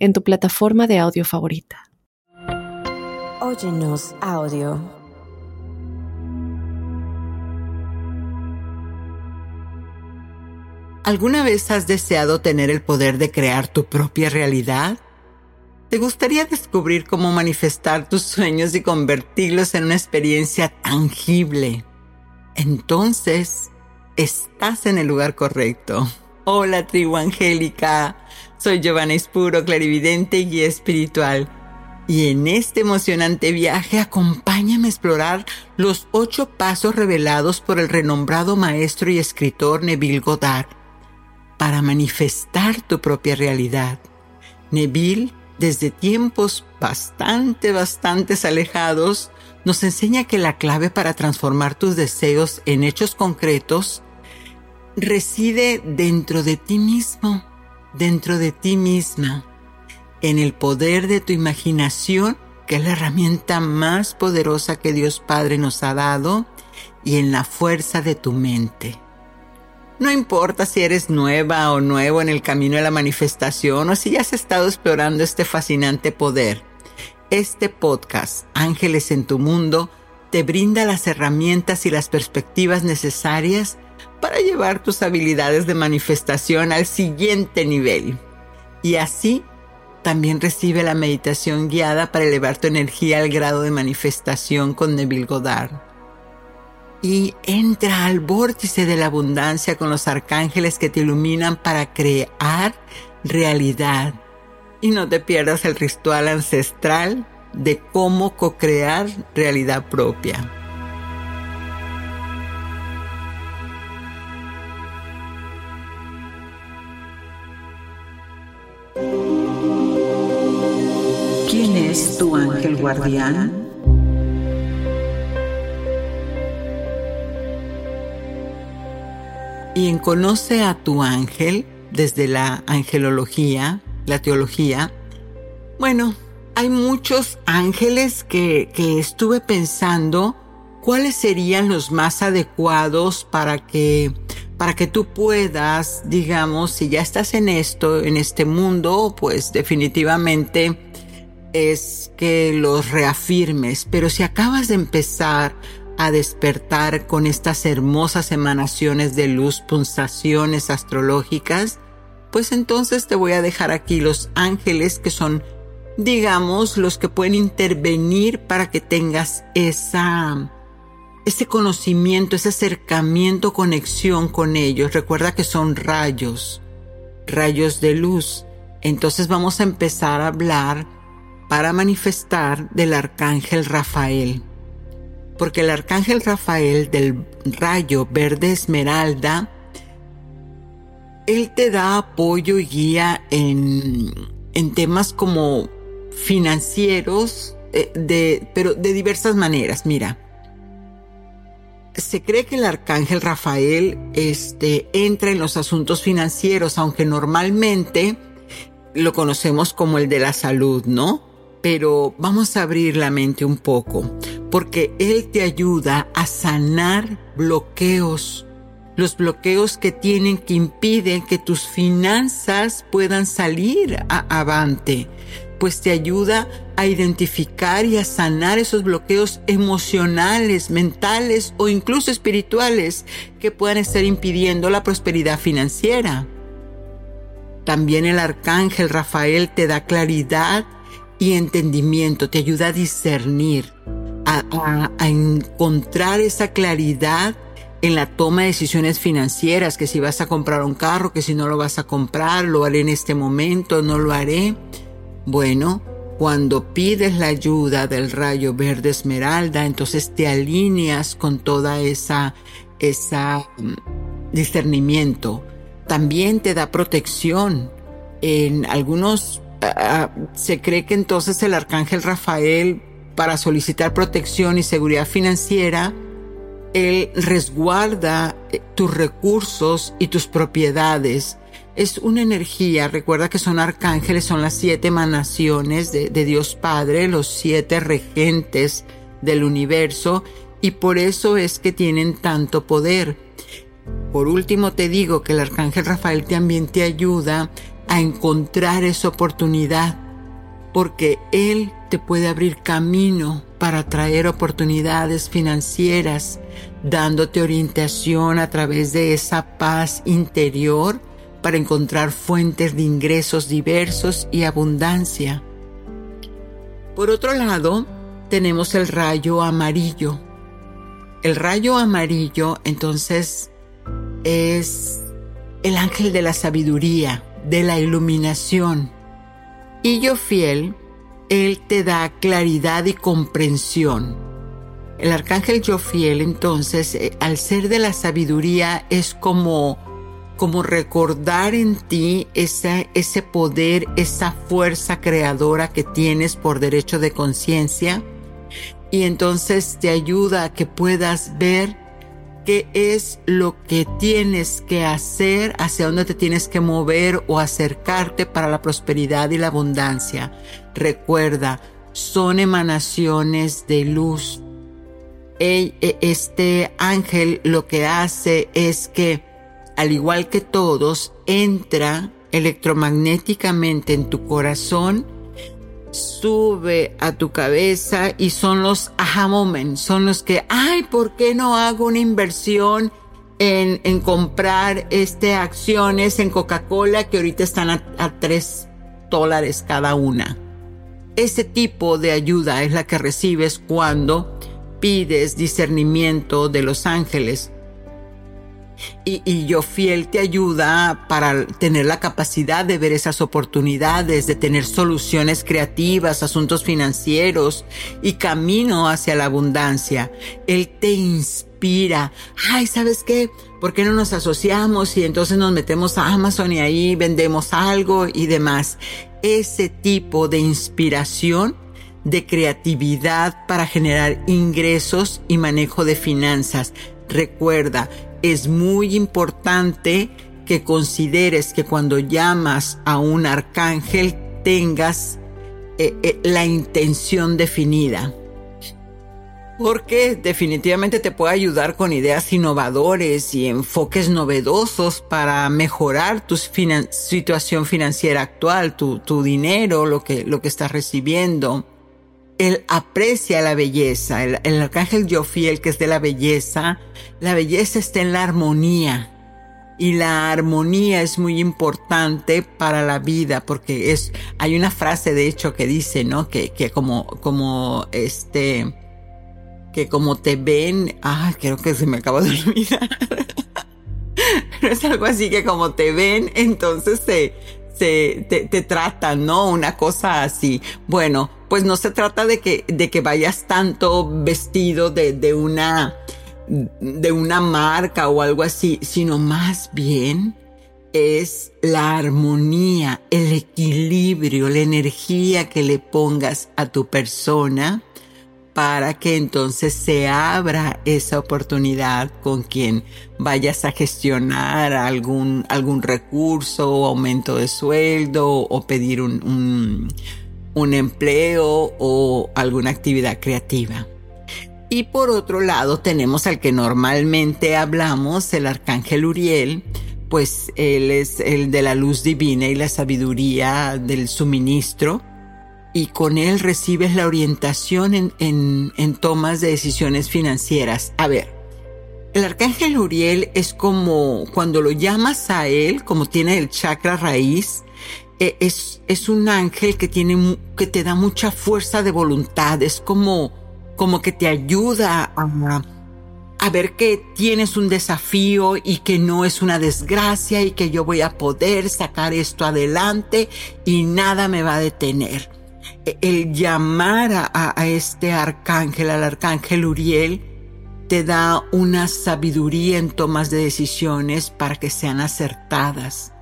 en tu plataforma de audio favorita. Óyenos audio. ¿Alguna vez has deseado tener el poder de crear tu propia realidad? ¿Te gustaría descubrir cómo manifestar tus sueños y convertirlos en una experiencia tangible? Entonces, estás en el lugar correcto. Hola tribu angélica, soy Giovanna Espuro, clarividente y espiritual. Y en este emocionante viaje acompáñame a explorar los ocho pasos revelados por el renombrado maestro y escritor Neville Goddard para manifestar tu propia realidad. Neville, desde tiempos bastante, bastante alejados, nos enseña que la clave para transformar tus deseos en hechos concretos reside dentro de ti mismo dentro de ti misma, en el poder de tu imaginación, que es la herramienta más poderosa que Dios Padre nos ha dado, y en la fuerza de tu mente. No importa si eres nueva o nuevo en el camino de la manifestación o si ya has estado explorando este fascinante poder. Este podcast, Ángeles en tu Mundo, te brinda las herramientas y las perspectivas necesarias para llevar tus habilidades de manifestación al siguiente nivel. Y así también recibe la meditación guiada para elevar tu energía al grado de manifestación con Neville Goddard. Y entra al vórtice de la abundancia con los arcángeles que te iluminan para crear realidad. Y no te pierdas el ritual ancestral de cómo co-crear realidad propia. Tu ángel guardián? Y en Conoce a tu ángel, desde la angelología, la teología, bueno, hay muchos ángeles que, que estuve pensando cuáles serían los más adecuados para que para que tú puedas, digamos, si ya estás en esto, en este mundo, pues definitivamente es que los reafirmes, pero si acabas de empezar a despertar con estas hermosas emanaciones de luz, pulsaciones astrológicas, pues entonces te voy a dejar aquí los ángeles que son, digamos, los que pueden intervenir para que tengas esa, ese conocimiento, ese acercamiento, conexión con ellos. Recuerda que son rayos, rayos de luz. Entonces vamos a empezar a hablar para manifestar del arcángel Rafael. Porque el arcángel Rafael del rayo verde esmeralda, él te da apoyo y guía en, en temas como financieros, eh, de, pero de diversas maneras. Mira, se cree que el arcángel Rafael este, entra en los asuntos financieros, aunque normalmente lo conocemos como el de la salud, ¿no? Pero vamos a abrir la mente un poco, porque Él te ayuda a sanar bloqueos, los bloqueos que tienen que impiden que tus finanzas puedan salir a avante, pues te ayuda a identificar y a sanar esos bloqueos emocionales, mentales o incluso espirituales que puedan estar impidiendo la prosperidad financiera. También el arcángel Rafael te da claridad y entendimiento, te ayuda a discernir, a, encontrar esa claridad en la toma de decisiones financieras, que si vas a comprar un carro, que si no lo vas a comprar, lo haré en este momento, no lo haré. Bueno, cuando pides la ayuda del rayo verde esmeralda, entonces te alineas con toda esa, esa mm, discernimiento. También te da protección. En algunos se cree que entonces el arcángel Rafael, para solicitar protección y seguridad financiera, él resguarda eh, tus recursos y tus propiedades. Es una energía, recuerda que son arcángeles, son las siete emanaciones de Dios Padre, los siete regentes del universo, y por eso es que tienen tanto poder. Por último te digo que el arcángel Rafael también te ayuda a encontrar esa oportunidad, porque él te puede abrir camino para traer oportunidades financieras, dándote orientación a través de esa paz interior para encontrar fuentes de ingresos diversos y abundancia. Por otro lado, tenemos el rayo amarillo. El rayo amarillo entonces es el ángel de la sabiduría, de la iluminación. Y yo fiel él te da claridad y comprensión. El arcángel Jofiel entonces, eh, al ser de la sabiduría, es como, como recordar en ti ese poder, esa fuerza creadora que tienes por derecho de conciencia. Y entonces te ayuda a que puedas ver es lo que tienes que hacer, hacia dónde te tienes que mover o acercarte para la prosperidad y la abundancia. Recuerda, son emanaciones de luz. E, este ángel lo que hace es que, al igual que todos, entra electromagnéticamente en tu corazón sube a tu cabeza y son los aha moments, son los que, ay, ¿por qué no hago una inversión en, en comprar este acciones en Coca-Cola que ahorita están a, a 3 dólares cada una? Ese tipo de ayuda es la que recibes cuando pides discernimiento de los ángeles y, yo fiel te ayuda para tener la capacidad de ver esas oportunidades, de tener soluciones creativas, asuntos financieros y camino hacia la abundancia. Él te inspira. Ay, ¿sabes qué? ¿Por qué no nos asociamos y entonces nos metemos a Amazon y ahí vendemos algo y demás? Ese tipo de inspiración de creatividad para generar ingresos y manejo de finanzas. Recuerda, es muy importante que consideres que cuando llamas a un arcángel tengas eh, eh, la intención definida. Porque definitivamente te puede ayudar con ideas innovadores y enfoques novedosos para mejorar tu situación financiera actual, tu, tu dinero, lo que, lo que estás recibiendo él aprecia la belleza. El, arcángel Jofiel, que es de la belleza, la belleza está en la armonía. Y la armonía es muy importante para la vida porque es, hay una frase de hecho que dice, ¿no? Que, que como, como este, que como te ven, ah, creo que se me acaba de olvidar. Pero es algo así que como te ven, entonces se, se, te, te tratan, ¿no? Una cosa así. Bueno, pues no se trata de que, de que vayas tanto vestido de, de una, de una marca o algo así, sino más bien es la armonía, el equilibrio, la energía que le pongas a tu persona para que entonces se abra esa oportunidad con quien vayas a gestionar algún, algún recurso aumento de sueldo o pedir un, un empleo o alguna actividad creativa. Y por otro lado tenemos al que normalmente hablamos, el arcángel Uriel, pues él es el de la luz divina y la sabiduría del suministro, y con él recibes la orientación en, en, en tomas de decisiones financieras. A ver, el arcángel Uriel es como cuando lo llamas a él, como tiene el chakra raíz, e, es, es un ángel que tiene, que te da mucha fuerza de voluntad, es como, como que te ayuda a, a ver que tienes un desafío y que no es una desgracia y que yo voy a poder sacar esto adelante y nada me va a detener. E, el llamar a, este arcángel, al arcángel Uriel, te da una sabiduría en tomas de decisiones para que sean acertadas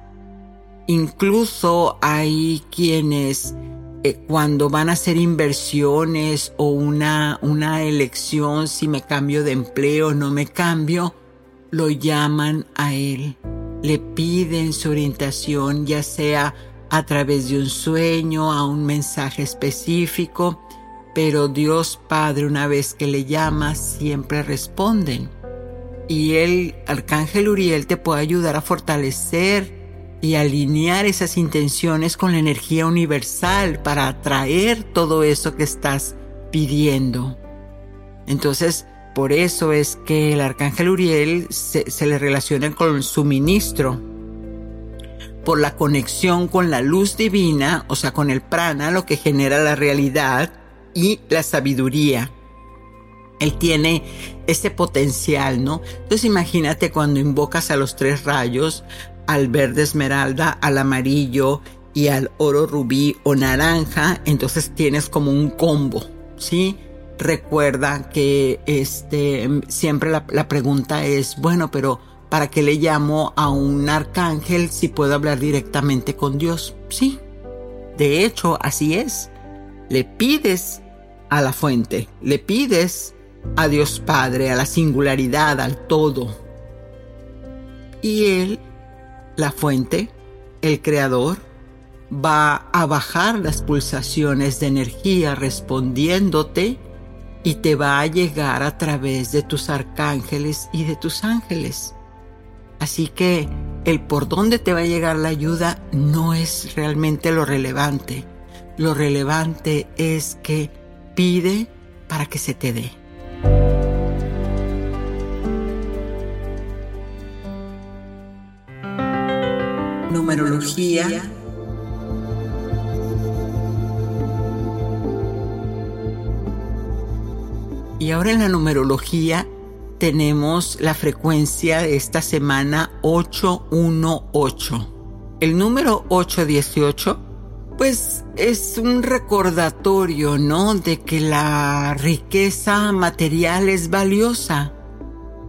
Incluso hay quienes eh, cuando van a hacer inversiones o una, una elección, si me cambio de empleo o no me cambio, lo llaman a él. Le piden su orientación, ya sea a través de un sueño, a un mensaje específico, pero Dios Padre una vez que le llama siempre responden. Y el Arcángel Uriel te puede ayudar a fortalecer y alinear esas intenciones con la energía universal para atraer todo eso que estás pidiendo. Entonces, por eso es que el arcángel Uriel se, le relaciona con suministro, por la conexión con la luz divina, o sea, con el prana, lo que genera la realidad y la sabiduría. Él tiene ese potencial, ¿no? Entonces imagínate cuando invocas a los tres rayos, al verde esmeralda, al amarillo y al oro rubí o naranja, entonces tienes como un combo, ¿sí? Recuerda que este, siempre la, la pregunta es, bueno, pero ¿para qué le llamo a un arcángel si puedo hablar directamente con Dios? Sí, de hecho, así es. Le pides a la fuente, le pides a Dios Padre, a la singularidad, al todo. Y Él, la fuente, el Creador, va a bajar las pulsaciones de energía respondiéndote y te va a llegar a través de tus arcángeles y de tus ángeles. Así que el por dónde te va a llegar la ayuda no es realmente lo relevante. Lo relevante es que pide para que se te dé. Numerología. Y ahora en la numerología tenemos la frecuencia de esta semana 818. El número 818 pues es un recordatorio, ¿no? De que la riqueza material es valiosa.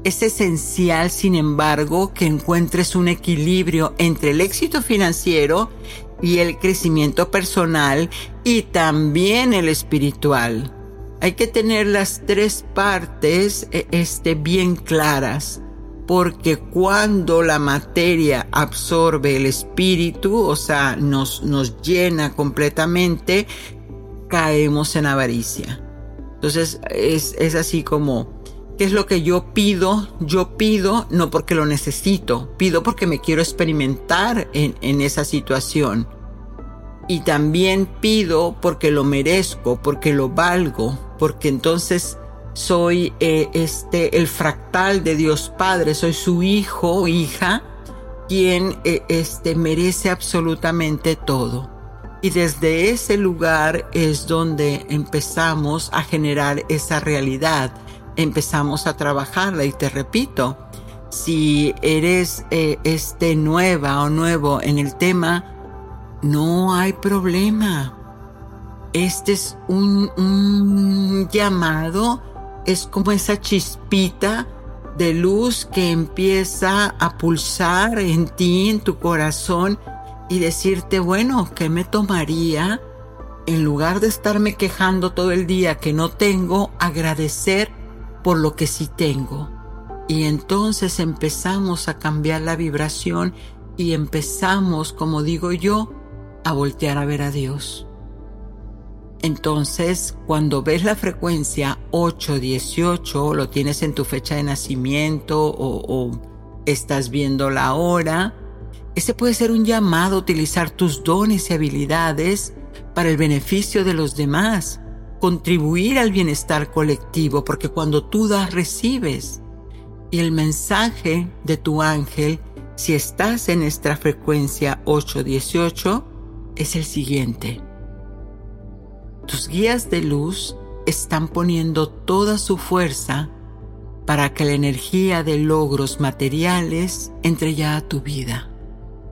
Es esencial, sin embargo, que encuentres un equilibrio entre el éxito financiero y el crecimiento personal y también el espiritual. Hay que tener las tres partes eh, este, bien claras porque cuando la materia absorbe el espíritu, o sea, nos, nos llena completamente, caemos en avaricia. Entonces es, es así como, ¿qué es lo que yo pido? Yo pido no porque lo necesito, pido porque me quiero experimentar en, en esa situación. Y también pido porque lo merezco, porque lo valgo, porque entonces soy eh, este, el fractal de Dios Padre, soy su hijo o hija, quien eh, este, merece absolutamente todo. Y desde ese lugar es donde empezamos a generar esa realidad, empezamos a trabajarla y te repito, si eres eh, este nueva o nuevo en el tema, no hay problema. Este es un, llamado es como esa chispita de luz que empieza a pulsar en ti, en tu corazón y decirte, bueno, ¿qué me tomaría? En lugar de estarme quejando todo el día que no tengo, agradecer por lo que sí tengo. Y entonces empezamos a cambiar la vibración y empezamos, como digo yo, a voltear a ver a Dios. Entonces, cuando ves la frecuencia 818, lo tienes en tu fecha de nacimiento o, o, estás viendo la hora, ese puede ser un llamado a utilizar tus dones y habilidades para el beneficio de los demás, contribuir al bienestar colectivo, porque cuando tú das, recibes. Y el mensaje de tu ángel, si estás en esta frecuencia 818, es el siguiente tus guías de luz están poniendo toda su fuerza para que la energía de logros materiales entre ya a tu vida.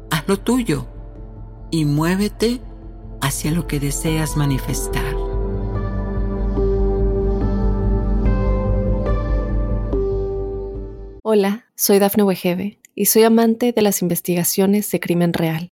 Haz lo tuyo y muévete hacia lo que deseas manifestar. Hola, soy Dafne Wegebe y soy amante de las investigaciones de crimen real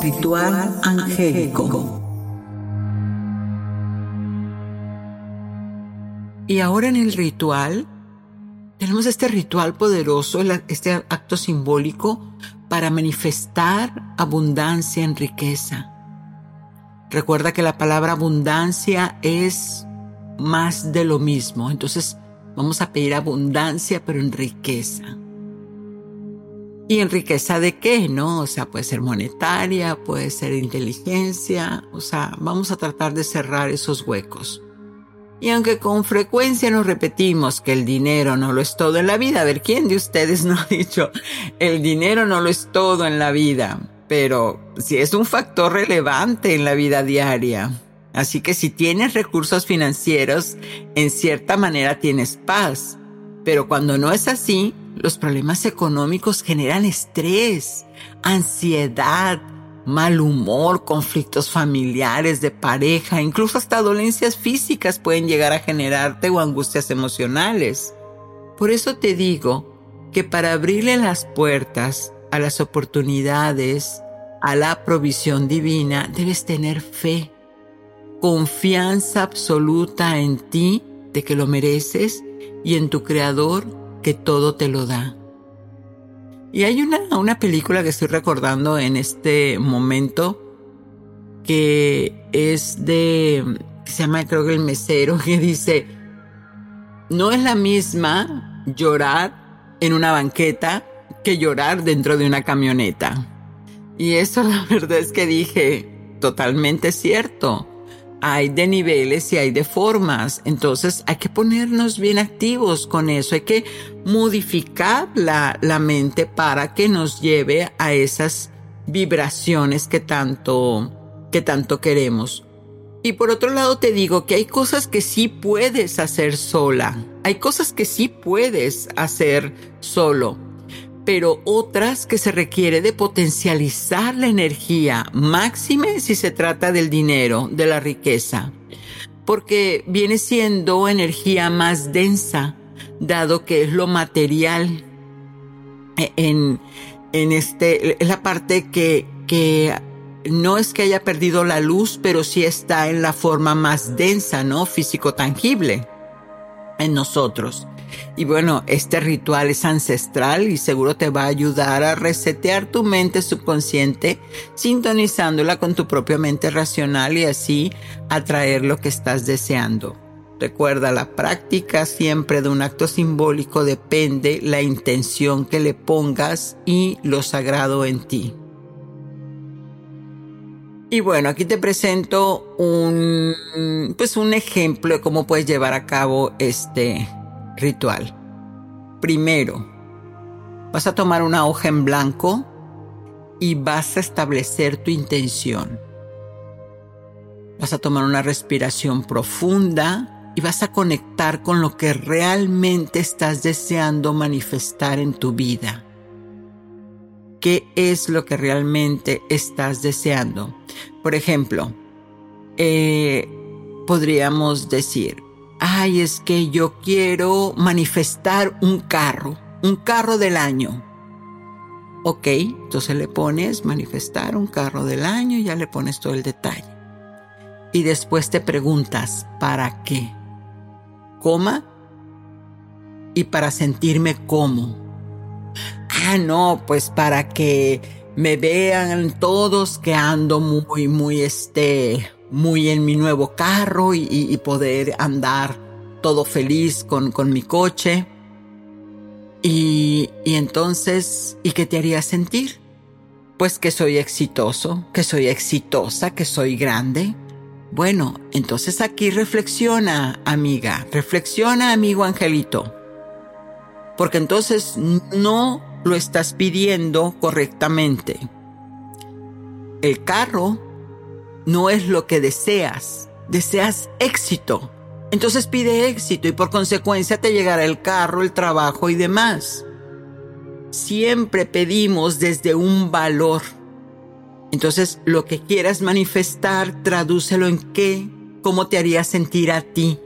Ritual angélico. Y ahora en el ritual, tenemos este ritual poderoso, este acto simbólico para manifestar abundancia en riqueza. Recuerda que la palabra abundancia es más de lo mismo. Entonces vamos a pedir abundancia, pero en riqueza. ¿Y en riqueza de qué? ¿No? O sea, puede ser monetaria, puede ser inteligencia. O sea, vamos a tratar de cerrar esos huecos. Y aunque con frecuencia nos repetimos que el dinero no lo es todo en la vida, a ver, ¿quién de ustedes no ha dicho el dinero no lo es todo en la vida? Pero sí es un factor relevante en la vida diaria. Así que si tienes recursos financieros, en cierta manera tienes paz. Pero cuando no es así, los problemas económicos generan estrés, ansiedad, mal humor, conflictos familiares, de pareja, incluso hasta dolencias físicas pueden llegar a generarte o angustias emocionales. Por eso te digo que para abrirle las puertas a las oportunidades, a la provisión divina, debes tener fe, confianza absoluta en ti de que lo mereces y en tu Creador que todo te lo da. Y hay una, una película que estoy recordando en este momento que es de, se llama creo que el mesero, que dice, no es la misma llorar en una banqueta que llorar dentro de una camioneta. Y eso la verdad es que dije, totalmente cierto hay de niveles y hay de formas. Entonces hay que ponernos bien activos con eso. Hay que modificar la, la mente para que nos lleve a esas vibraciones que tanto, que tanto queremos. Y por otro lado te digo que hay cosas que sí puedes hacer sola. Hay cosas que sí puedes hacer solo pero otras que se requiere de potencializar la energía, máxime si se trata del dinero, de la riqueza, porque viene siendo energía más densa, dado que es lo material en, en este, es la parte que, que no es que haya perdido la luz, pero sí está en la forma más densa, ¿no? Físico tangible en nosotros. Y bueno, este ritual es ancestral y seguro te va a ayudar a resetear tu mente subconsciente, sintonizándola con tu propia mente racional y así atraer lo que estás deseando. Recuerda, la práctica siempre de un acto simbólico depende la intención que le pongas y lo sagrado en ti. Y bueno, aquí te presento un, pues un ejemplo de cómo puedes llevar a cabo este ritual. Primero, vas a tomar una hoja en blanco y vas a establecer tu intención. Vas a tomar una respiración profunda y vas a conectar con lo que realmente estás deseando manifestar en tu vida. ¿Qué es lo que realmente estás deseando? Por ejemplo, eh, podríamos decir, ay, es que yo quiero manifestar un carro, un carro del año. Ok, entonces le pones manifestar un carro del año y ya le pones todo el detalle. Y después te preguntas, ¿para qué? Coma y para sentirme como. Ah, no, pues para que me vean todos que ando muy, muy, este, muy en mi nuevo carro y, poder andar todo feliz con, con mi coche. Y, y entonces, ¿y qué te haría sentir? Pues que soy exitoso, que soy exitosa, que soy grande. Bueno, entonces aquí reflexiona, amiga, reflexiona, amigo Angelito. Porque entonces no lo estás pidiendo correctamente. el carro no es lo que deseas, deseas éxito. Entonces pide éxito y por consecuencia te llegará el carro, el trabajo y demás. Siempre pedimos desde un valor. Entonces lo que quieras manifestar, tradúcelo en qué, cómo te haría sentir a ti.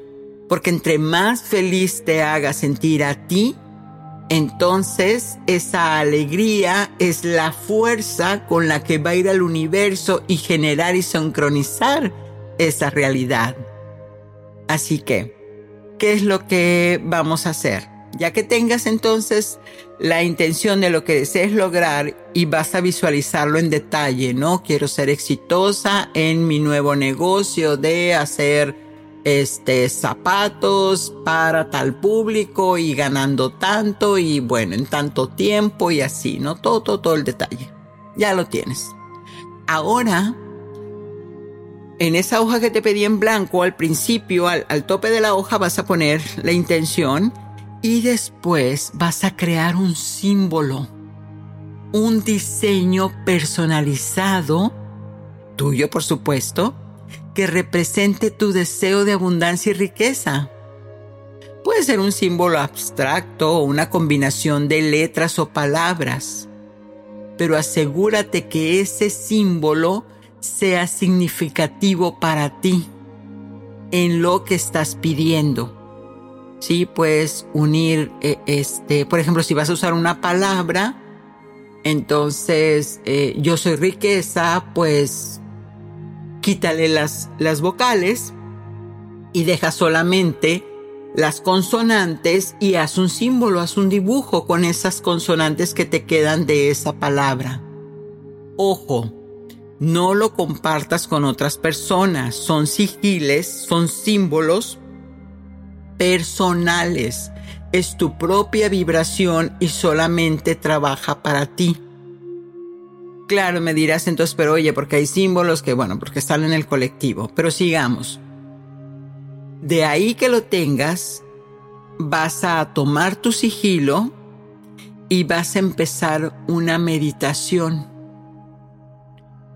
Porque entre más feliz te haga sentir a ti, entonces esa alegría es la fuerza con la que va a ir al universo y generar y sincronizar esa realidad. Así que, ¿qué es lo que vamos a hacer? Ya que tengas entonces la intención de lo que desees lograr y vas a visualizarlo en detalle, ¿no? Quiero ser exitosa en mi nuevo negocio de hacer este zapatos para tal público y ganando tanto y bueno, en tanto tiempo y así, ¿no? Todo, todo, todo el detalle. Ya lo tienes. Ahora en esa hoja que te pedí en blanco al principio, al, tope de la hoja vas a poner la intención y después vas a crear un símbolo, un diseño personalizado, tuyo por supuesto, que represente tu deseo de abundancia y riqueza. Puede ser un símbolo abstracto o una combinación de letras o palabras, pero asegúrate que ese símbolo sea significativo para ti en lo que estás pidiendo. Sí, puedes unir, eh, este, por ejemplo, si vas a usar una palabra, entonces eh, yo soy riqueza, pues quítale las, las vocales y deja solamente las consonantes y haz un símbolo, haz un dibujo con esas consonantes que te quedan de esa palabra. Ojo, no lo compartas con otras personas. Son sigiles, son símbolos personales. Es tu propia vibración y solamente trabaja para ti. Claro, me dirás entonces, pero oye, porque hay símbolos que, bueno, porque están en el colectivo. Pero sigamos. De ahí que lo tengas, vas a tomar tu sigilo y vas a empezar una meditación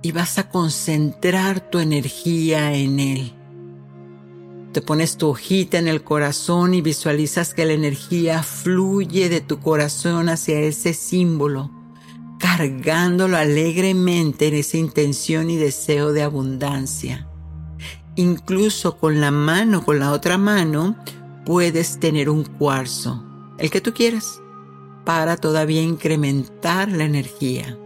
y vas a concentrar tu energía en él. Te pones tu hojita en el corazón y visualizas que la energía fluye de tu corazón hacia ese símbolo, cargándolo alegremente en esa intención y deseo de abundancia. Incluso con la mano, con la otra mano, puedes tener un cuarzo, el que tú quieras, para todavía incrementar la energía.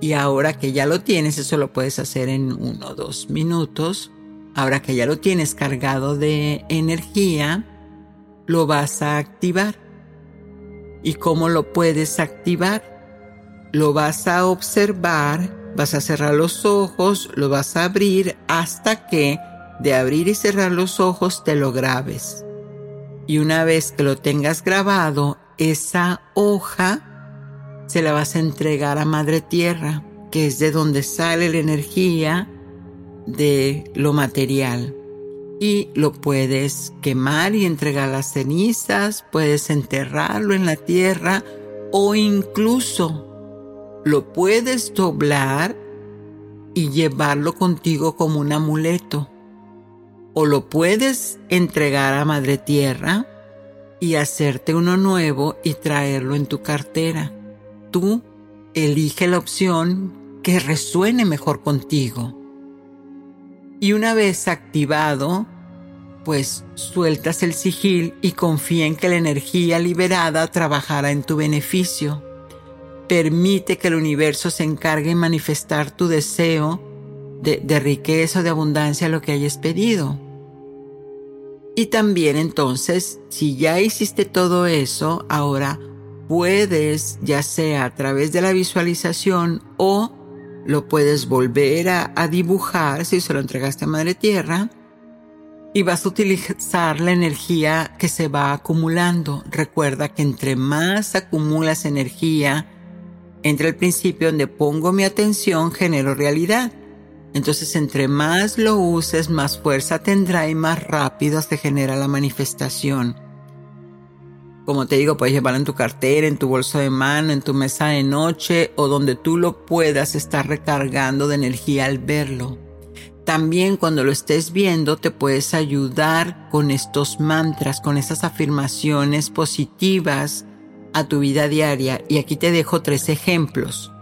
Y ahora que ya lo tienes, eso lo puedes hacer en uno o dos minutos. Ahora que ya lo tienes cargado de energía, lo vas a activar. ¿Y cómo lo puedes activar? Lo vas a observar, vas a cerrar los ojos, lo vas a abrir hasta que de abrir y cerrar los ojos te lo grabes. Y una vez que lo tengas grabado, esa hoja se la vas a entregar a Madre Tierra, que es de donde sale la energía de lo material. Y lo puedes quemar y entregar las cenizas, puedes enterrarlo en la tierra o incluso lo puedes doblar y llevarlo contigo como un amuleto. O lo puedes entregar a Madre Tierra y hacerte uno nuevo y traerlo en tu cartera tú elige la opción que resuene mejor contigo. Y una vez activado, pues sueltas el sigil y confía en que la energía liberada trabajará en tu beneficio. Permite que el universo se encargue de manifestar tu deseo de, riqueza o de abundancia, lo que hayas pedido. Y también entonces, si ya hiciste todo eso, ahora puedes, ya sea a través de la visualización o lo puedes volver a, dibujar si se lo entregaste a Madre Tierra y vas a utilizar la energía que se va acumulando. Recuerda que entre más acumulas energía, entre el principio donde pongo mi atención, genero realidad. Entonces, entre más lo uses, más fuerza tendrá y más rápido se genera la manifestación. Como te digo, puedes llevarlo en tu cartera, en tu bolso de mano, en tu mesa de noche o donde tú lo puedas estar recargando de energía al verlo. También cuando lo estés viendo te puedes ayudar con estos mantras, con estas afirmaciones positivas a tu vida diaria. Y aquí te dejo tres ejemplos.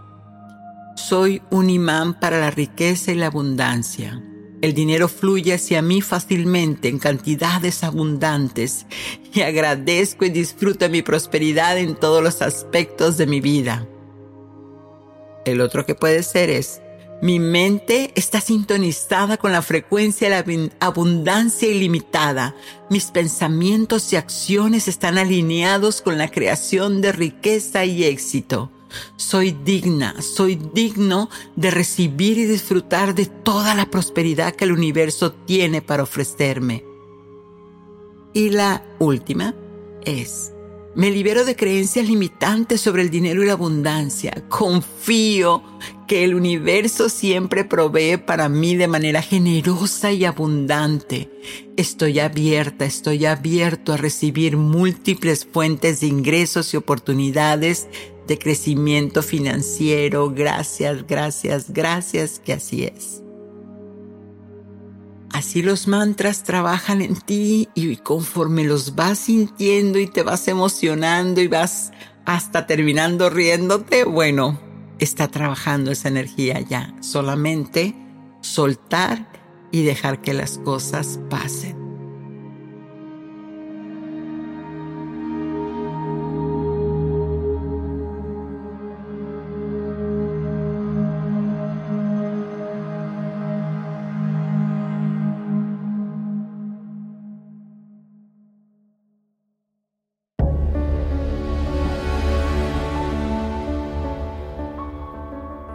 Soy un imán para la riqueza y la abundancia. El dinero fluye hacia mí fácilmente en cantidades abundantes y agradezco y disfruto mi prosperidad en todos los aspectos de mi vida. El otro que puede ser es, mi mente está sintonizada con la frecuencia de la abundancia ilimitada. Mis pensamientos y acciones están alineados con la creación de riqueza y éxito. Soy digna, soy digno de recibir y disfrutar de toda la prosperidad que el universo tiene para ofrecerme. Y la última es, me libero de creencias limitantes sobre el dinero y la abundancia. Confío que el universo siempre provee para mí de manera generosa y abundante. Estoy abierta, estoy abierto a recibir múltiples fuentes de ingresos y oportunidades de crecimiento financiero. Gracias, gracias, gracias que así es. Así los mantras trabajan en ti y conforme los vas sintiendo y te vas emocionando y vas hasta terminando riéndote, bueno, está trabajando esa energía ya. Solamente soltar y dejar que las cosas pasen.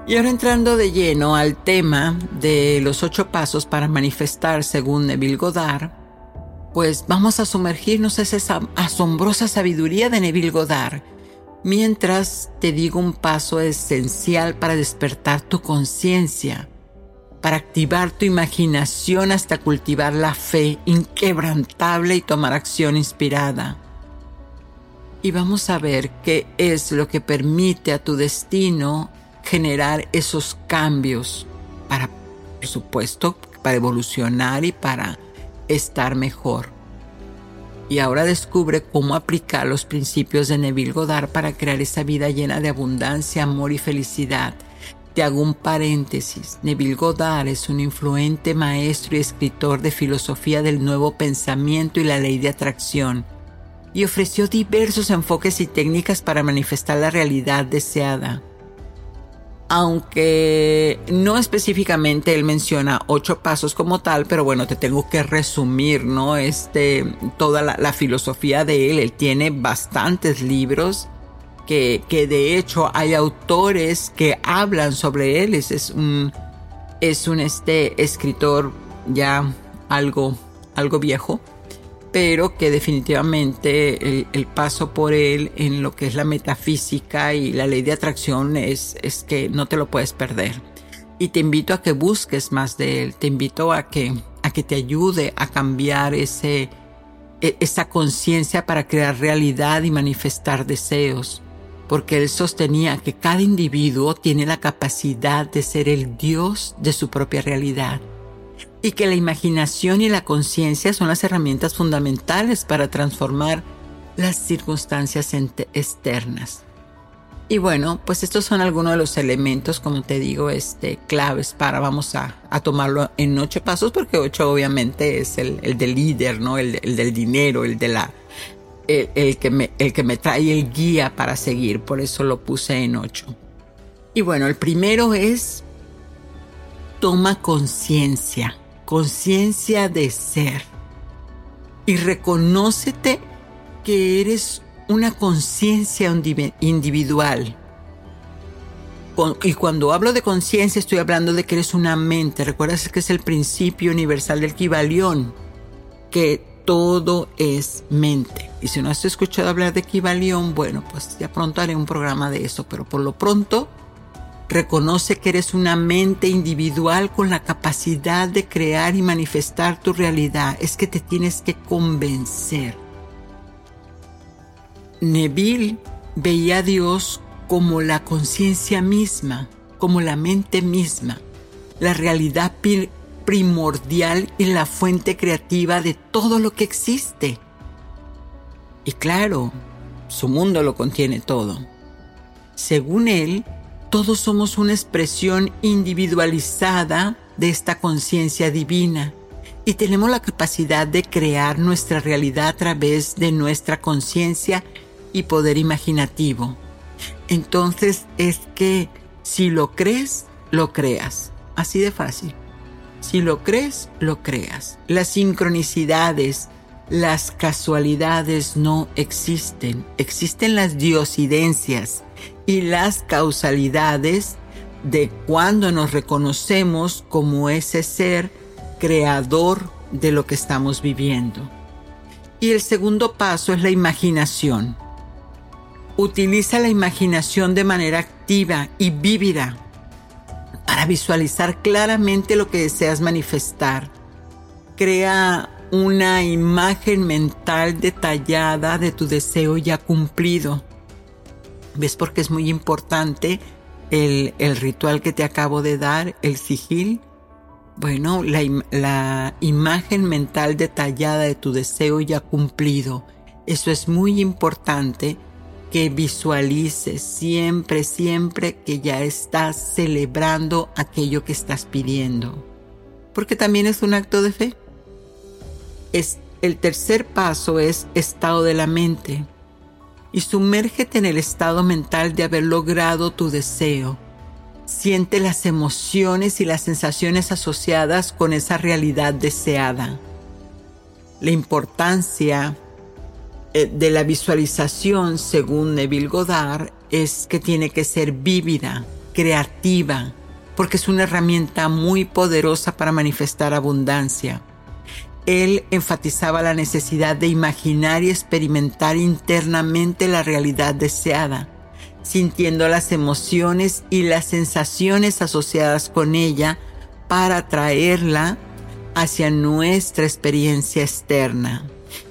Y ahora entrando de lleno al tema de los ocho pasos para manifestar según Neville Goddard, pues vamos a sumergirnos en esa asombrosa sabiduría de Neville Goddard, mientras te digo un paso esencial para despertar tu conciencia, para activar tu imaginación hasta cultivar la fe inquebrantable y tomar acción inspirada. Y vamos a ver qué es lo que permite a tu destino generar esos cambios para, por supuesto, para evolucionar y para estar mejor. Y ahora descubre cómo aplicar los principios de Neville Goddard para crear esa vida llena de abundancia, amor y felicidad. Te hago un paréntesis. Neville Goddard es un influente maestro y escritor de filosofía del nuevo pensamiento y la ley de atracción, y ofreció diversos enfoques y técnicas para manifestar la realidad deseada aunque no específicamente él menciona ocho pasos como tal, pero bueno, te tengo que resumir, ¿no? Este, toda la, filosofía de él. Él tiene bastantes libros que, que, de hecho hay autores que hablan sobre él. Es, es un, es un este, escritor ya algo, algo viejo pero que definitivamente el, paso por él en lo que es la metafísica y la ley de atracción es, es que no te lo puedes perder. Y te invito a que busques más de él, te invito a que, a que te ayude a cambiar ese, e, esa conciencia para crear realidad y manifestar deseos, porque él sostenía que cada individuo tiene la capacidad de ser el Dios de su propia realidad y que la imaginación y la conciencia son las herramientas fundamentales para transformar las circunstancias externas. Y bueno, pues estos son algunos de los elementos, como te digo, este, claves para, vamos a, tomarlo en ocho pasos, porque ocho obviamente es el, el del líder, ¿no? El, del dinero, el de la, el, que me, el que me trae el guía para seguir, por eso lo puse en ocho. Y bueno, el primero es toma conciencia conciencia de ser y reconócete que eres una conciencia individual. Y cuando hablo de conciencia estoy hablando de que eres una mente. Recuerdas que es el principio universal del Kibalión, que todo es mente. Y si no has escuchado hablar de Kibalión, bueno, pues ya pronto haré un programa de eso, pero por lo pronto Reconoce que eres una mente individual con la capacidad de crear y manifestar tu realidad. Es que te tienes que convencer. Neville veía a Dios como la conciencia misma, como la mente misma, la realidad primordial y la fuente creativa de todo lo que existe. Y claro, su mundo lo contiene todo. Según él, todos somos una expresión individualizada de esta conciencia divina y tenemos la capacidad de crear nuestra realidad a través de nuestra conciencia y poder imaginativo. Entonces es que si lo crees, lo creas. Así de fácil. Si lo crees, lo creas. Las sincronicidades, las casualidades no existen. Existen las diosidencias y las causalidades de cuando nos reconocemos como ese ser creador de lo que estamos viviendo. Y el segundo paso es la imaginación. Utiliza la imaginación de manera activa y vívida para visualizar claramente lo que deseas manifestar. Crea una imagen mental detallada de tu deseo ya cumplido. ¿Ves por qué es muy importante el, ritual que te acabo de dar, el sigil? Bueno, la, la imagen mental detallada de tu deseo ya cumplido. Eso es muy importante que visualices siempre, siempre que ya estás celebrando aquello que estás pidiendo. Porque también es un acto de fe. Es, el tercer paso es estado de la mente. Y sumérgete en el estado mental de haber logrado tu deseo. Siente las emociones y las sensaciones asociadas con esa realidad deseada. La importancia eh, de la visualización, según Neville Goddard, es que tiene que ser vívida, creativa, porque es una herramienta muy poderosa para manifestar abundancia. Él enfatizaba la necesidad de imaginar y experimentar internamente la realidad deseada, sintiendo las emociones y las sensaciones asociadas con ella para traerla hacia nuestra experiencia externa.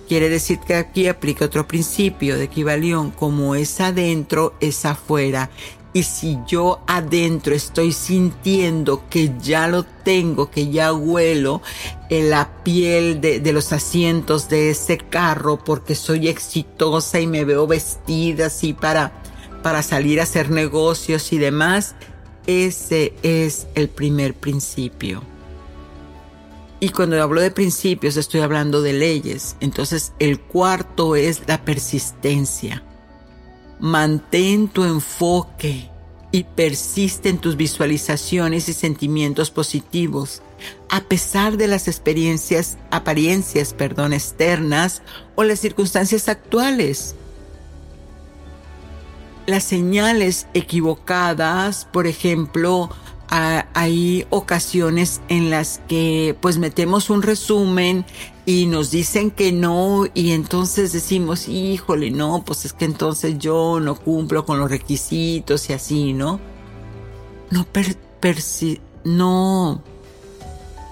Quiere decir que aquí aplica otro principio de equivalión, como es adentro, es afuera. Y si yo adentro estoy sintiendo que ya lo tengo, que ya huelo en la piel de, de, los asientos de ese carro porque soy exitosa y me veo vestida así para, para salir a hacer negocios y demás, ese es el primer principio. Y cuando hablo de principios estoy hablando de leyes. Entonces el cuarto es la persistencia. Mantén tu enfoque y persiste en tus visualizaciones y sentimientos positivos, a pesar de las experiencias, apariencias, perdón, externas o las circunstancias actuales. Las señales equivocadas, por ejemplo, hay ocasiones en las que pues metemos un resumen y nos dicen que no y entonces decimos, híjole, no, pues es que entonces yo no cumplo con los requisitos y así, ¿no? No, no,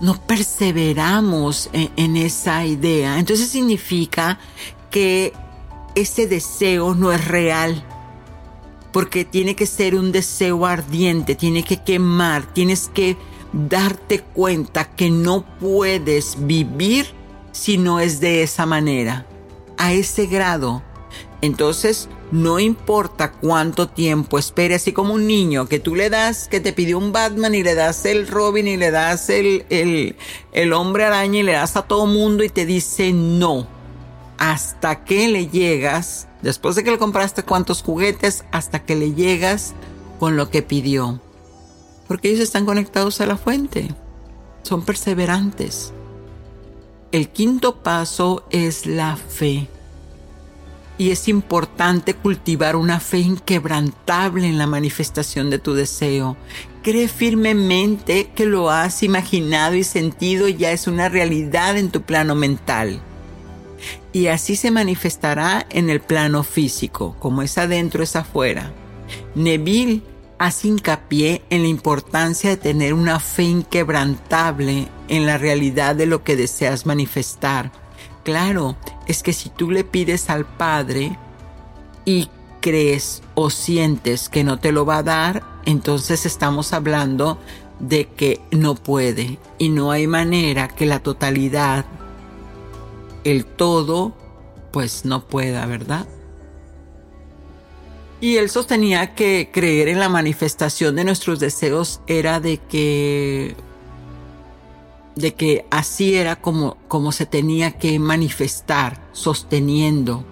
no perseveramos en, en esa idea. Entonces significa que ese deseo no es real porque tiene que ser un deseo ardiente, tiene que quemar, tienes que darte cuenta que no puedes vivir si no es de esa manera, a ese grado. Entonces, no importa cuánto tiempo espere, así como un niño que tú le das, que te pidió un Batman y le das el Robin y le das el, el, el hombre araña y le das a todo mundo y te dice no. Hasta que le llegas Después de que le compraste cuantos juguetes hasta que le llegas con lo que pidió. Porque ellos están conectados a la fuente. Son perseverantes. El quinto paso es la fe. Y es importante cultivar una fe inquebrantable en la manifestación de tu deseo. Cree firmemente que lo has imaginado y sentido ya es una realidad en tu plano mental y así se manifestará en el plano físico, como es adentro es afuera. Neville hace hincapié en la importancia de tener una fe inquebrantable en la realidad de lo que deseas manifestar. Claro, es que si tú le pides al Padre, y crees o sientes que no te lo va a dar, entonces estamos hablando de que no puede y no hay manera que la totalidad, el todo, pues no pueda, ¿verdad? Y él sostenía que creer en la manifestación de nuestros deseos era de que de que así era como, como se tenía que manifestar, sosteniendo.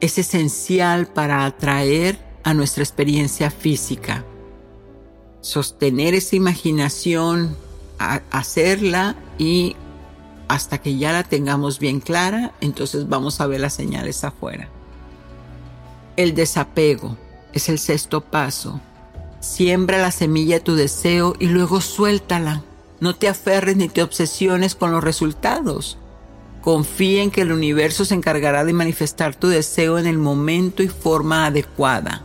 Es esencial para atraer a nuestra experiencia física. Sostener esa imaginación, hacerla y hasta que ya la tengamos bien clara, entonces vamos a ver las señales afuera. El desapego es el sexto paso. Siembra la semilla de tu deseo y luego suéltala. No te aferres ni te obsesiones con los resultados. Confía en que el universo se encargará de manifestar tu deseo en el momento y forma adecuada.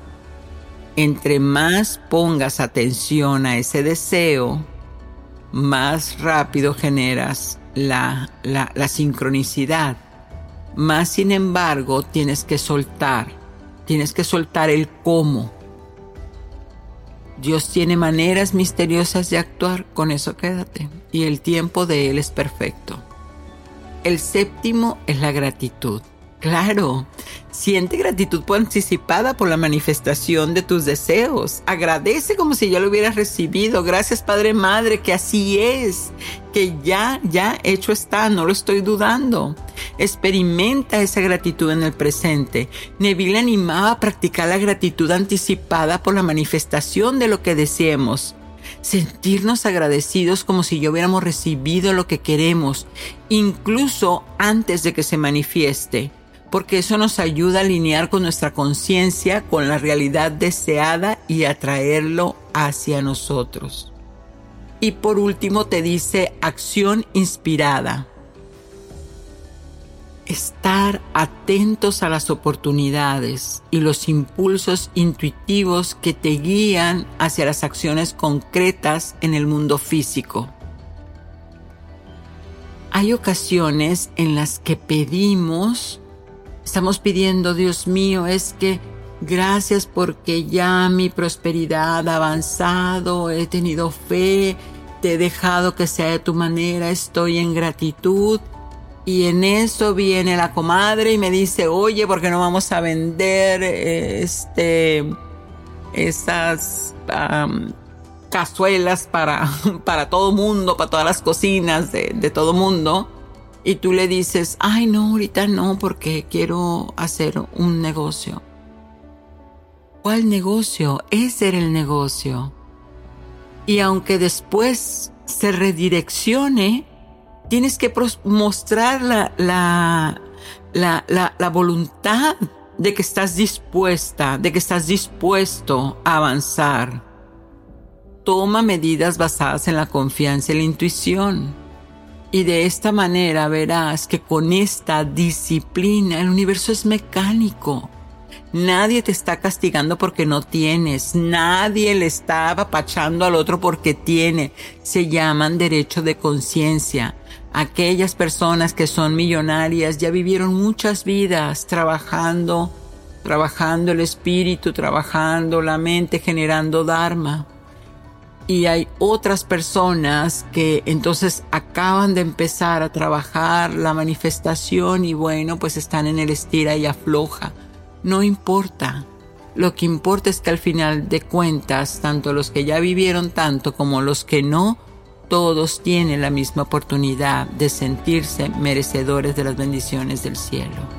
Entre más pongas atención a ese deseo, más rápido generas la, la, sincronicidad. Más sin embargo, tienes que soltar Tienes que soltar el cómo. Dios tiene maneras misteriosas de actuar, con eso quédate. Y el tiempo de Él es perfecto. El séptimo es la gratitud. Claro, siente gratitud por anticipada por la manifestación de tus deseos. Agradece como si ya lo hubieras recibido. Gracias Padre Madre, que así es, que ya, ya hecho está, no lo estoy dudando. Experimenta esa gratitud en el presente. Neville animaba a practicar la gratitud anticipada por la manifestación de lo que deseemos sentirnos agradecidos como si ya hubiéramos recibido lo que queremos, incluso antes de que se manifieste porque eso nos ayuda a alinear con nuestra conciencia, con la realidad deseada y atraerlo hacia nosotros. Y por último te dice acción inspirada. Estar atentos a las oportunidades y los impulsos intuitivos que te guían hacia las acciones concretas en el mundo físico. Hay ocasiones en las que pedimos Estamos pidiendo, Dios mío, es que gracias porque ya mi prosperidad ha avanzado, he tenido fe, te he dejado que sea de tu manera, estoy en gratitud. Y en eso viene la comadre y me dice, oye, ¿por qué no vamos a vender este, esas cazuelas para, para todo mundo, para todas las cocinas de, de todo mundo? Y tú le dices, ay no, ahorita no, porque quiero hacer un negocio. ¿Cuál negocio? Ese era el negocio. Y aunque después se redireccione, tienes que mostrar la, la, la, la voluntad de que estás dispuesta, de que estás dispuesto a avanzar. Toma medidas basadas en la confianza y la intuición y de esta manera verás que con esta disciplina el universo es mecánico. Nadie te está castigando porque no tienes. Nadie le está apachando al otro porque tiene. Se llaman derecho de conciencia. Aquellas personas que son millonarias ya vivieron muchas vidas trabajando, trabajando el espíritu, trabajando la mente, generando Dharma y hay otras personas que entonces acaban de empezar a trabajar la manifestación y bueno, pues están en el estira y afloja. No importa. Lo que importa es que al final de cuentas, tanto los que ya vivieron tanto como los que no, todos tienen la misma oportunidad de sentirse merecedores de las bendiciones del cielo.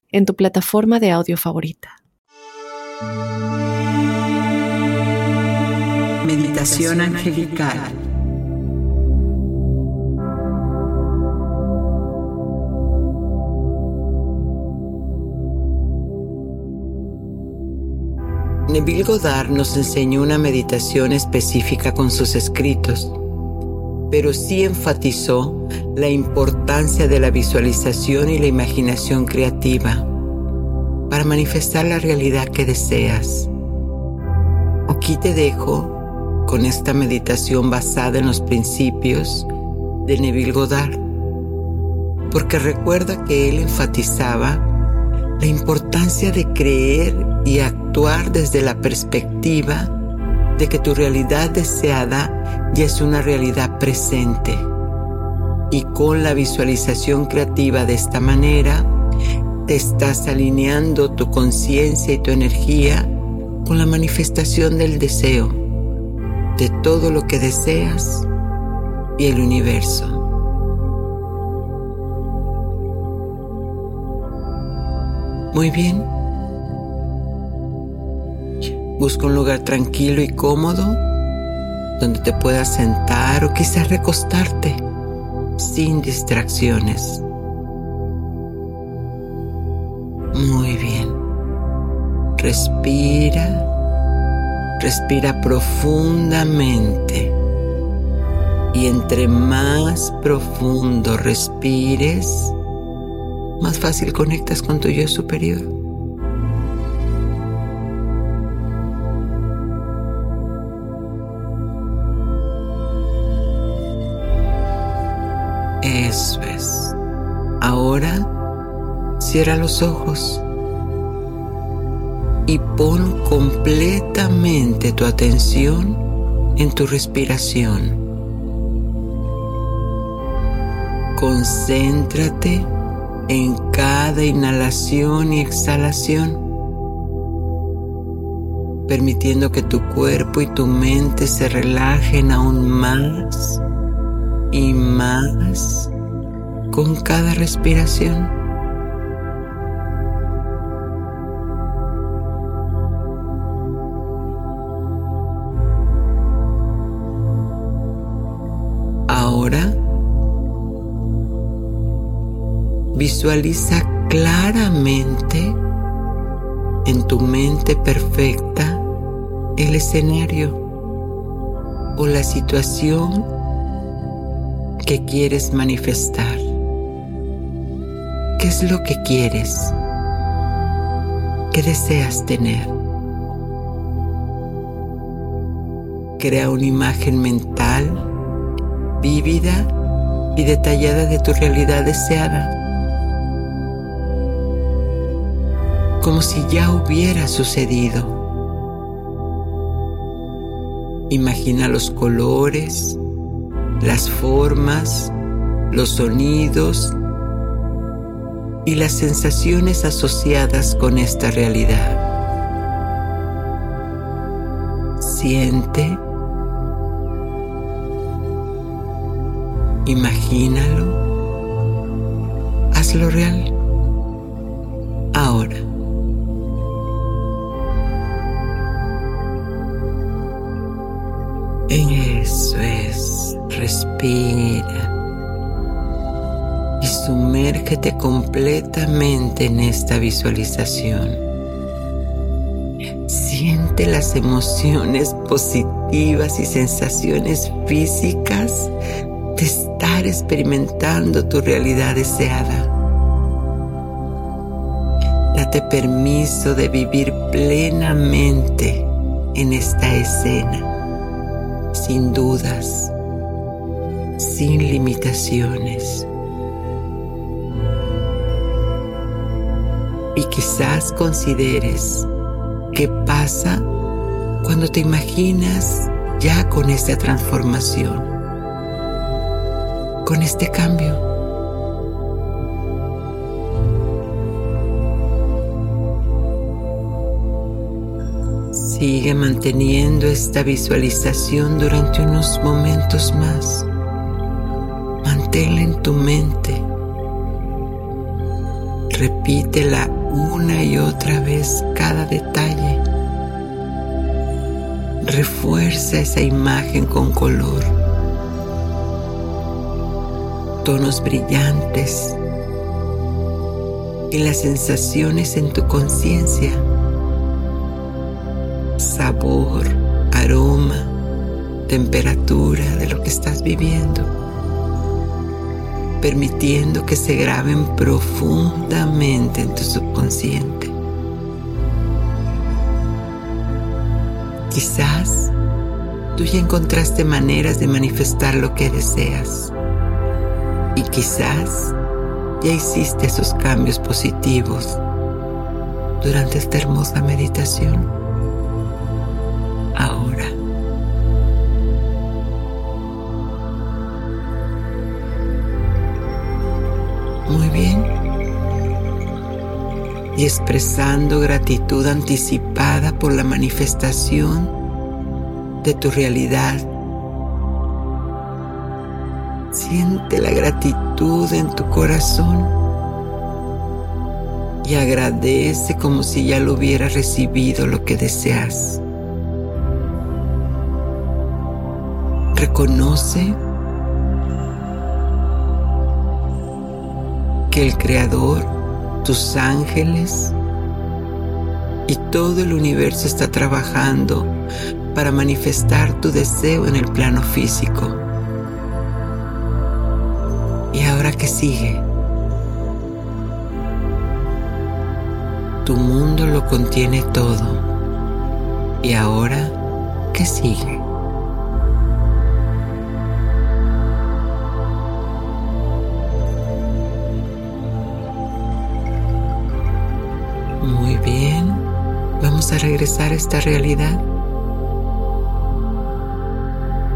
en tu plataforma de audio favorita. Meditación angelical. Neville Goddard nos enseñó una meditación específica con sus escritos, pero sí enfatizó la importancia de la visualización y la imaginación creativa para manifestar la realidad que deseas. Aquí te dejo con esta meditación basada en los principios de Neville Goddard, porque recuerda que él enfatizaba la importancia de creer y actuar desde la perspectiva de que tu realidad deseada ya es una realidad presente. Y con la visualización creativa de esta manera, te estás alineando tu conciencia y tu energía con la manifestación del deseo, de todo lo que deseas y el universo. Muy bien. Busca un lugar tranquilo y cómodo donde te puedas sentar o quizás recostarte sin distracciones. Muy bien. Respira. Respira profundamente. Y entre más profundo respires, más fácil conectas con tu yo superior. Ahora cierra los ojos y pon completamente tu atención en tu respiración. Concéntrate en cada inhalación y exhalación, permitiendo que tu cuerpo y tu mente se relajen aún más y más con cada respiración. Ahora Visualiza claramente en tu mente perfecta el escenario o la situación que quieres manifestar. ¿Qué es lo que quieres? ¿Qué deseas tener? Crea una imagen mental vívida y detallada de tu realidad deseada. como si ya hubiera sucedido. Imagina los colores, las formas, los sonidos y las sensaciones asociadas con esta realidad. Siente, imagínalo, hazlo real. Ahora. Eso es, respira sumérgete completamente en esta visualización. Siente las emociones positivas y sensaciones físicas de estar experimentando tu realidad deseada. Date permiso de vivir plenamente en esta escena sin dudas, sin limitaciones. Quizás consideres qué pasa cuando te imaginas ya con esta transformación, con este cambio. Sigue manteniendo esta visualización durante unos momentos más. Manténla en tu mente. Repítela una y otra vez cada detalle. Refuerza esa imagen con color. Tonos brillantes y las sensaciones en tu conciencia sabor, aroma, temperatura de lo que estás viviendo, permitiendo que se graben profundamente en tu subconsciente. Quizás tú ya encontraste maneras de manifestar lo que deseas y quizás ya hiciste esos cambios positivos durante esta hermosa meditación. Muy bien. Y expresando gratitud anticipada por la manifestación de tu realidad. Siente la gratitud en tu corazón y agradece como si ya lo hubiera recibido lo que deseas. Reconoce el Creador, tus ángeles y todo el universo está trabajando para manifestar tu deseo en el plano físico. ¿Y ahora qué sigue? Tu mundo lo contiene todo. ¿Y ahora qué sigue? Esta realidad.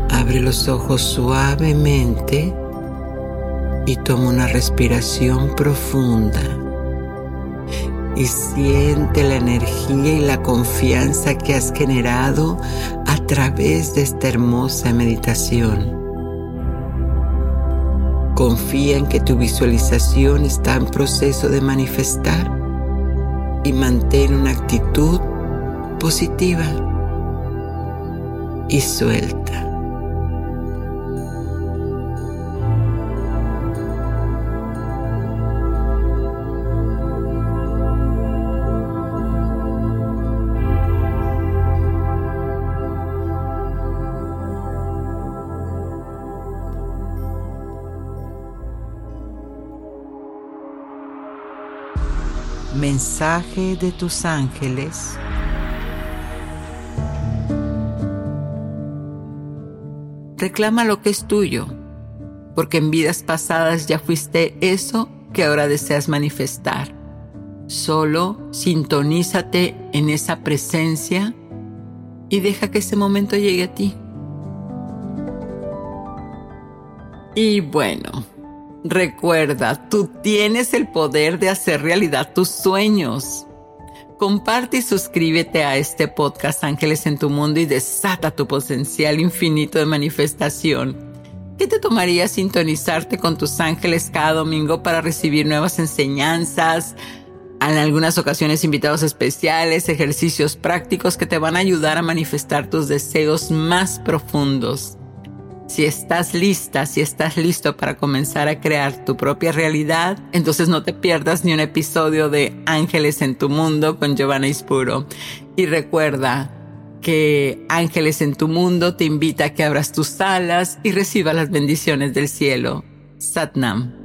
Abre los ojos suavemente y toma una respiración profunda. Y siente la energía y la confianza que has generado a través de esta hermosa meditación. Confía en que tu visualización está en proceso de manifestar y mantén una actitud positiva y suelta. Mensaje de tus ángeles Reclama lo que es tuyo, porque en vidas pasadas ya fuiste eso que ahora deseas manifestar. Solo sintonízate en esa presencia y deja que ese momento llegue a ti. Y bueno, recuerda, tú tienes el poder de hacer realidad tus sueños. Comparte y suscríbete a este podcast Ángeles en tu Mundo y desata tu potencial infinito de manifestación. ¿Qué te tomaría sintonizarte con tus ángeles cada domingo para recibir nuevas enseñanzas? En algunas ocasiones invitados especiales, ejercicios prácticos que te van a ayudar a manifestar tus deseos más profundos. Si estás lista, si estás listo para comenzar a crear tu propia realidad, entonces no te pierdas ni un episodio de Ángeles en tu Mundo con Giovanna Ispuro. Y recuerda que Ángeles en tu Mundo te invita a que abras tus alas y reciba las bendiciones del cielo. Satnam.